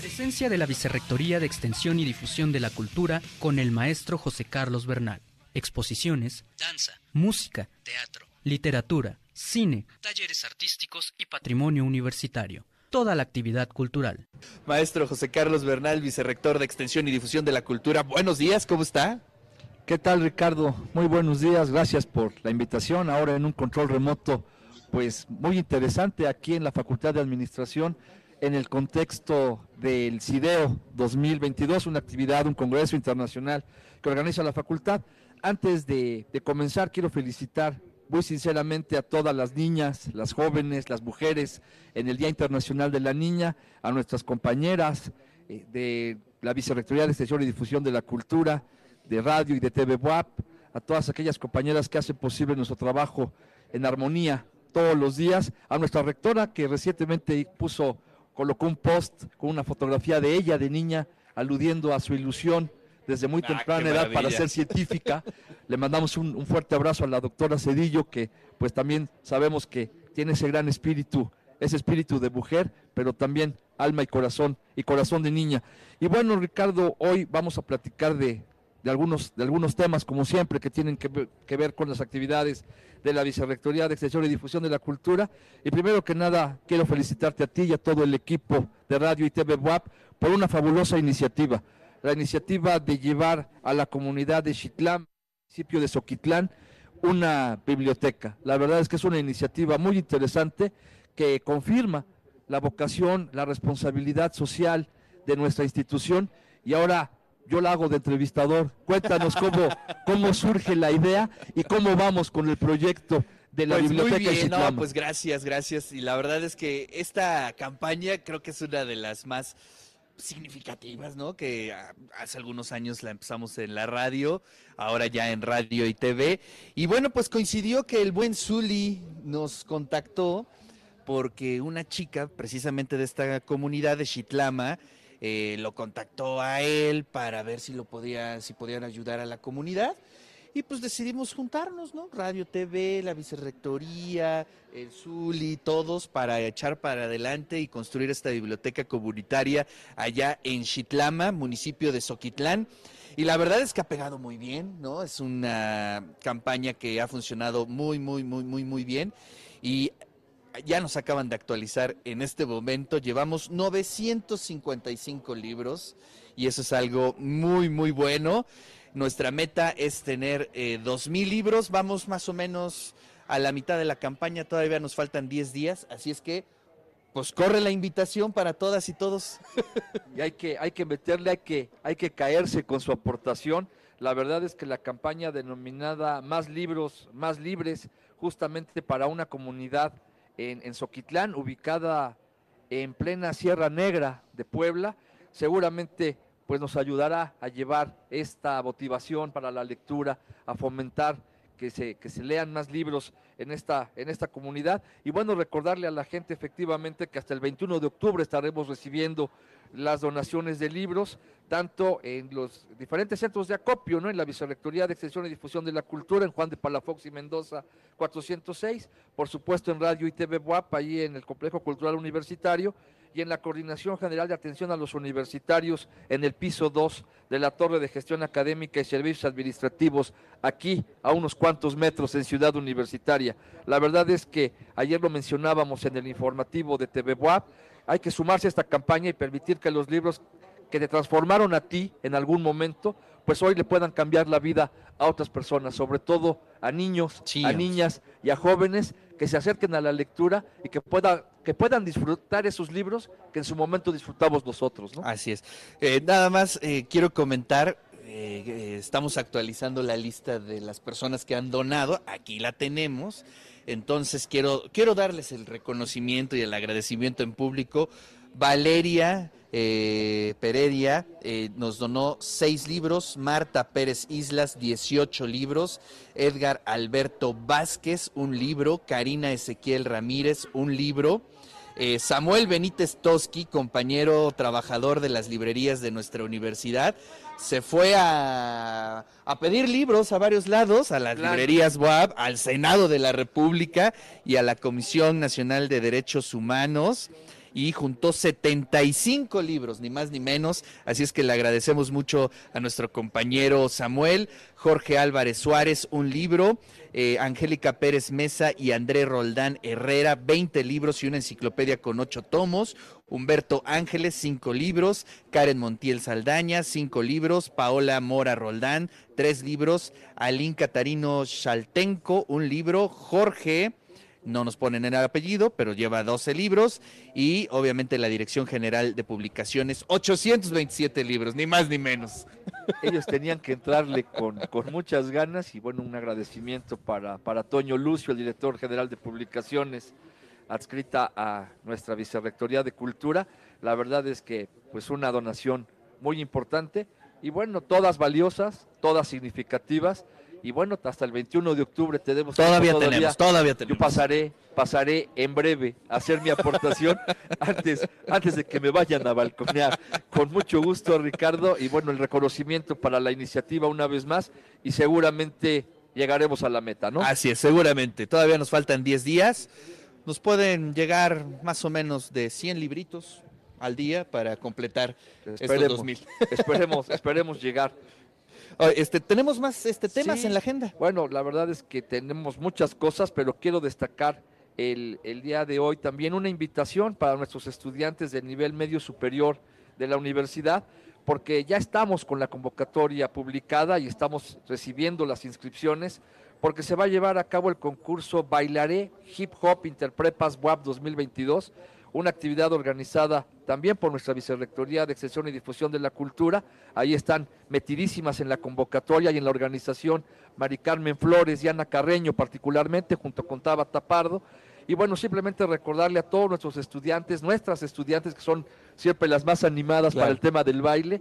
Presencia de la Vicerrectoría de Extensión y Difusión de la Cultura con el maestro José Carlos Bernal. Exposiciones, danza, música, teatro, literatura, cine, talleres artísticos y patrimonio universitario. Toda la actividad cultural. Maestro José Carlos Bernal, vicerrector de Extensión y Difusión de la Cultura. Buenos días, ¿cómo está? ¿Qué tal, Ricardo? Muy buenos días, gracias por la invitación. Ahora en un control remoto, pues muy interesante aquí en la Facultad de Administración en el contexto del CIDEO 2022, una actividad, un congreso internacional que organiza la facultad. Antes de, comenzar, quiero felicitar muy sinceramente a todas las niñas, las jóvenes, las mujeres en el Día Internacional de la Niña, a nuestras compañeras eh, de la Vicerrectoría de Extensión y Difusión de la Cultura, de Radio y de TV WAP, a todas aquellas compañeras que hacen posible nuestro trabajo en armonía todos los días, a nuestra rectora que recientemente puso colocó un post con una fotografía de ella, de niña, aludiendo a su ilusión desde muy ah, temprana edad para ser científica. Le mandamos un, fuerte abrazo a la doctora Cedillo, que pues también sabemos que tiene ese gran espíritu, ese espíritu de mujer, pero también alma y corazón, y corazón de niña. Y bueno, Ricardo, hoy vamos a platicar de, de algunos, de algunos temas, como siempre, que tienen que, que ver con las actividades de la Vicerrectoría de Extensión y Difusión de la Cultura. Y primero que nada, quiero felicitarte a ti y a todo el equipo de Radio y TV WAP por una fabulosa iniciativa. La iniciativa de llevar a la comunidad de Chitlán, municipio de Soquitlán, una biblioteca. La verdad es que es una iniciativa muy interesante que confirma la vocación, la responsabilidad social de nuestra institución y ahora yo la hago de entrevistador. Cuéntanos cómo, cómo surge la idea y cómo vamos con el proyecto de la pues biblioteca. Muy bien, no, pues gracias, gracias. Y la verdad es que esta campaña creo que es una de las más significativas, ¿no? Que hace algunos años la empezamos en la radio, ahora ya en radio y TV. Y bueno, pues coincidió que el buen Zuli nos contactó porque una chica precisamente de esta comunidad de Chitlama, eh, lo contactó a él para ver si lo podía, si podían ayudar a la comunidad. Y pues decidimos juntarnos, ¿no? Radio TV, la vicerrectoría, el Zuli, todos para echar para adelante y construir esta biblioteca comunitaria allá en Chitlama, municipio de Soquitlán. Y la verdad es que ha pegado muy bien, ¿no? Es una campaña que ha funcionado muy, muy, muy, muy, muy bien. Y ya nos acaban de actualizar en este momento. Llevamos 955 libros y eso es algo muy, muy bueno. Nuestra meta es tener eh, 2.000 libros. Vamos más o menos a la mitad de la campaña. Todavía nos faltan 10 días. Así es que, pues corre la invitación para todas y todos. y hay que, hay que meterle, hay que, hay que caerse con su aportación. La verdad es que la campaña denominada Más libros, más libres, justamente para una comunidad en, en Soquitlán, ubicada en plena Sierra Negra de Puebla, seguramente pues nos ayudará a llevar esta motivación para la lectura, a fomentar que se, que se lean más libros en esta, en esta comunidad. Y bueno, recordarle a la gente efectivamente que hasta el 21 de octubre estaremos recibiendo las donaciones de libros, tanto en los diferentes centros de acopio, ¿no? en la Vicerrectoría de Extensión y Difusión de la Cultura, en Juan de Palafox y Mendoza 406, por supuesto en Radio y TV WAP, allí en el Complejo Cultural Universitario, y en la Coordinación General de Atención a los Universitarios en el piso 2 de la Torre de Gestión Académica y Servicios Administrativos, aquí a unos cuantos metros en Ciudad Universitaria. La verdad es que ayer lo mencionábamos en el informativo de TV WAP, hay que sumarse a esta campaña y permitir que los libros que te transformaron a ti en algún momento, pues hoy le puedan cambiar la vida a otras personas, sobre todo a niños, a niñas y a jóvenes que se acerquen a la lectura y que, pueda, que puedan disfrutar esos libros que en su momento disfrutamos nosotros. ¿no? Así es. Eh, nada más eh, quiero comentar, eh, estamos actualizando la lista de las personas que han donado, aquí la tenemos. Entonces quiero, quiero darles el reconocimiento y el agradecimiento en público. Valeria Peredia nos donó seis libros, Marta Pérez Islas 18 libros, Edgar Alberto Vázquez un libro, Karina Ezequiel Ramírez un libro. Eh, Samuel Benítez Toski, compañero trabajador de las librerías de nuestra universidad, se fue a, pedir libros a varios lados, a las librerías WAB, al Senado de la República y a la Comisión Nacional de Derechos Humanos. Y juntó 75 libros, ni más ni menos. Así es que le agradecemos mucho a nuestro compañero Samuel, Jorge Álvarez Suárez, un libro, eh, Angélica Pérez Mesa y André Roldán Herrera, 20 libros y una enciclopedia con 8 tomos. Humberto Ángeles, 5 libros. Karen Montiel Saldaña, 5 libros. Paola Mora Roldán, 3 libros. Alín Catarino Chaltenco, un libro. Jorge no nos ponen el apellido, pero lleva 12 libros y obviamente la Dirección General de Publicaciones, 827 libros, ni más ni menos. Ellos tenían que entrarle con, con muchas ganas y bueno, un agradecimiento para, para Toño Lucio, el director general de Publicaciones, adscrita a nuestra Vicerrectoría de Cultura. La verdad es que pues una donación muy importante y bueno, todas valiosas, todas significativas y bueno, hasta el 21 de octubre tenemos todavía, todavía tenemos, todavía tenemos. Yo pasaré, pasaré en breve a hacer mi aportación antes, antes de que me vayan a balconear. Con mucho gusto, Ricardo, y bueno, el reconocimiento para la iniciativa una vez más, y seguramente llegaremos a la meta, ¿no? Así es, seguramente. Todavía nos faltan 10 días. Nos pueden llegar más o menos de 100 libritos al día para completar esperemos, estos 2000. Esperemos, esperemos llegar. Este, tenemos más este, temas en la agenda. Bueno, la verdad es que tenemos muchas cosas, pero quiero destacar el, el, día de hoy también una invitación para nuestros estudiantes del nivel medio superior de la universidad, porque ya estamos con la convocatoria publicada y estamos recibiendo las inscripciones, porque se va a llevar a cabo el concurso Bailaré Hip Hop Interprepas WAP 2022 una actividad organizada también por nuestra Vicerrectoría de Extensión y Difusión de la Cultura. Ahí están metidísimas en la convocatoria y en la organización Mari Carmen Flores y Ana Carreño particularmente, junto con Taba Tapardo. Y bueno, simplemente recordarle a todos nuestros estudiantes, nuestras estudiantes que son siempre las más animadas para el tema del baile,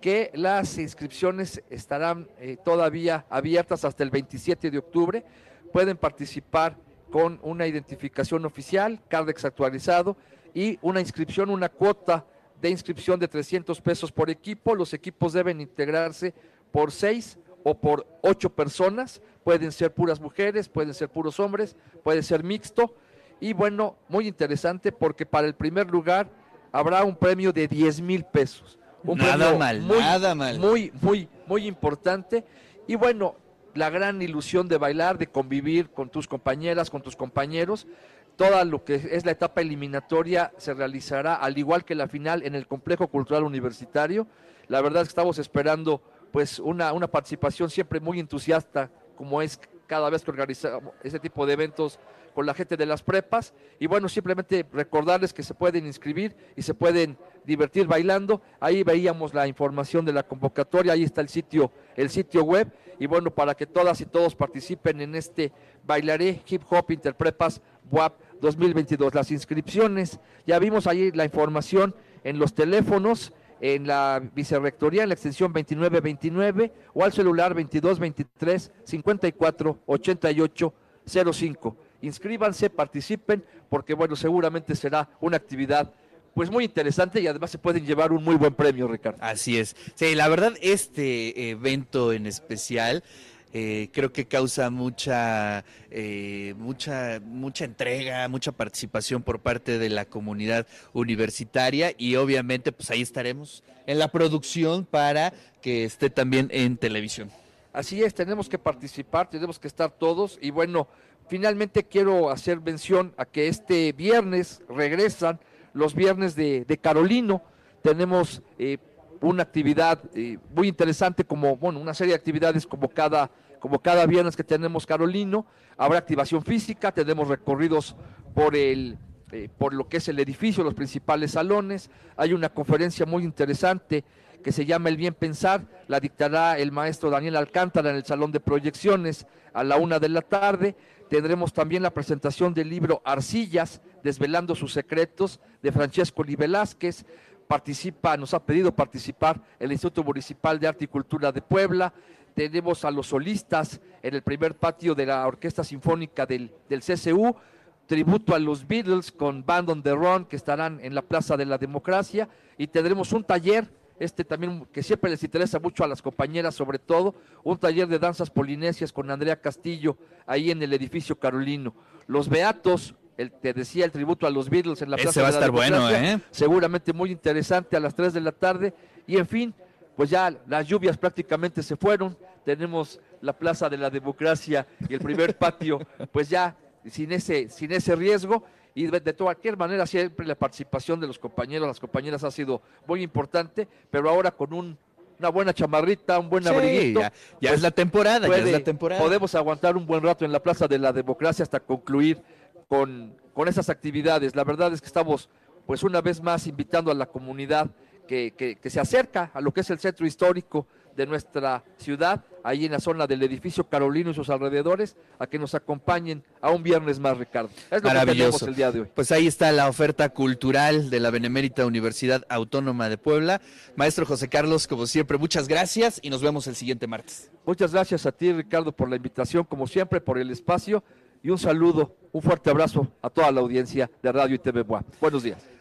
que las inscripciones estarán eh, todavía abiertas hasta el 27 de octubre. Pueden participar con una identificación oficial, CARDEX actualizado y una inscripción, una cuota de inscripción de 300 pesos por equipo. Los equipos deben integrarse por seis o por ocho personas. Pueden ser puras mujeres, pueden ser puros hombres, puede ser mixto. Y bueno, muy interesante porque para el primer lugar habrá un premio de 10 mil pesos. Un nada mal, nada mal. Muy, muy, muy importante. Y bueno, la gran ilusión de bailar, de convivir con tus compañeras, con tus compañeros. Toda lo que es la etapa eliminatoria se realizará, al igual que la final, en el complejo cultural universitario. La verdad es que estamos esperando pues una, una participación siempre muy entusiasta, como es cada vez que organizamos ese tipo de eventos con la gente de las prepas. Y bueno, simplemente recordarles que se pueden inscribir y se pueden divertir bailando. Ahí veíamos la información de la convocatoria, ahí está el sitio, el sitio web y bueno, para que todas y todos participen en este Bailaré Hip Hop Interprepas WAP 2022. Las inscripciones, ya vimos ahí la información en los teléfonos, en la vicerrectoría, en la extensión 2929 o al celular 2223 54 88 05. Inscríbanse, participen, porque bueno, seguramente será una actividad pues muy interesante y además se pueden llevar un muy buen premio, Ricardo. Así es. Sí, la verdad, este evento en especial eh, creo que causa mucha, eh, mucha, mucha entrega, mucha participación por parte de la comunidad universitaria y obviamente pues ahí estaremos en la producción para que esté también en televisión. Así es, tenemos que participar, tenemos que estar todos y bueno, finalmente quiero hacer mención a que este viernes regresan los viernes de, Carolino. Tenemos eh, una actividad eh, muy interesante, como, bueno, una serie de actividades como cada, como cada viernes que tenemos Carolino. Habrá activación física, tenemos recorridos por el, eh, por lo que es el edificio, los principales salones. Hay una conferencia muy interesante que se llama El Bien Pensar, la dictará el maestro Daniel Alcántara en el Salón de Proyecciones a la una de la tarde. Tendremos también la presentación del libro Arcillas, Desvelando sus Secretos, de Francesco Li Velázquez. Participa, nos ha pedido participar el Instituto Municipal de Arte y Cultura de Puebla. Tenemos a los solistas en el primer patio de la Orquesta Sinfónica del, del CCU, tributo a los Beatles con Band on the Run que estarán en la Plaza de la Democracia y tendremos un taller este también que siempre les interesa mucho a las compañeras sobre todo, un taller de danzas polinesias con Andrea Castillo ahí en el edificio Carolino. Los Beatos, el, te decía, el tributo a los Beatles en la Ese va a estar bueno, ¿eh? Seguramente muy interesante a las 3 de la tarde. Y en fin, pues ya las lluvias prácticamente se fueron. Tenemos la Plaza de la Democracia y el primer patio, pues ya sin ese, sin ese riesgo. Y de, de cualquier manera, siempre la participación de los compañeros, las compañeras ha sido muy importante, pero ahora con un una buena chamarrita, un buen Sí, abriguito. ya, ya pues, es la temporada, ya es la temporada. Podemos aguantar un buen rato en la Plaza de la Democracia hasta concluir con, con esas actividades. La verdad es que estamos, pues una vez más, invitando a la comunidad que, que- que se acerca a lo que es el centro histórico de nuestra ciudad, ahí en la zona del edificio Carolino y sus alrededores, a que nos acompañen a un viernes más, Ricardo. Es lo que tenemos Maravilloso. el día de hoy. Pues ahí está la oferta cultural de la Benemérita Universidad Autónoma de Puebla. Maestro José Carlos, como siempre, muchas gracias y nos vemos el siguiente martes. Muchas gracias a ti, Ricardo, por la invitación, como siempre, por el espacio y un saludo, un fuerte abrazo a toda la audiencia de Radio y TV Buenos días.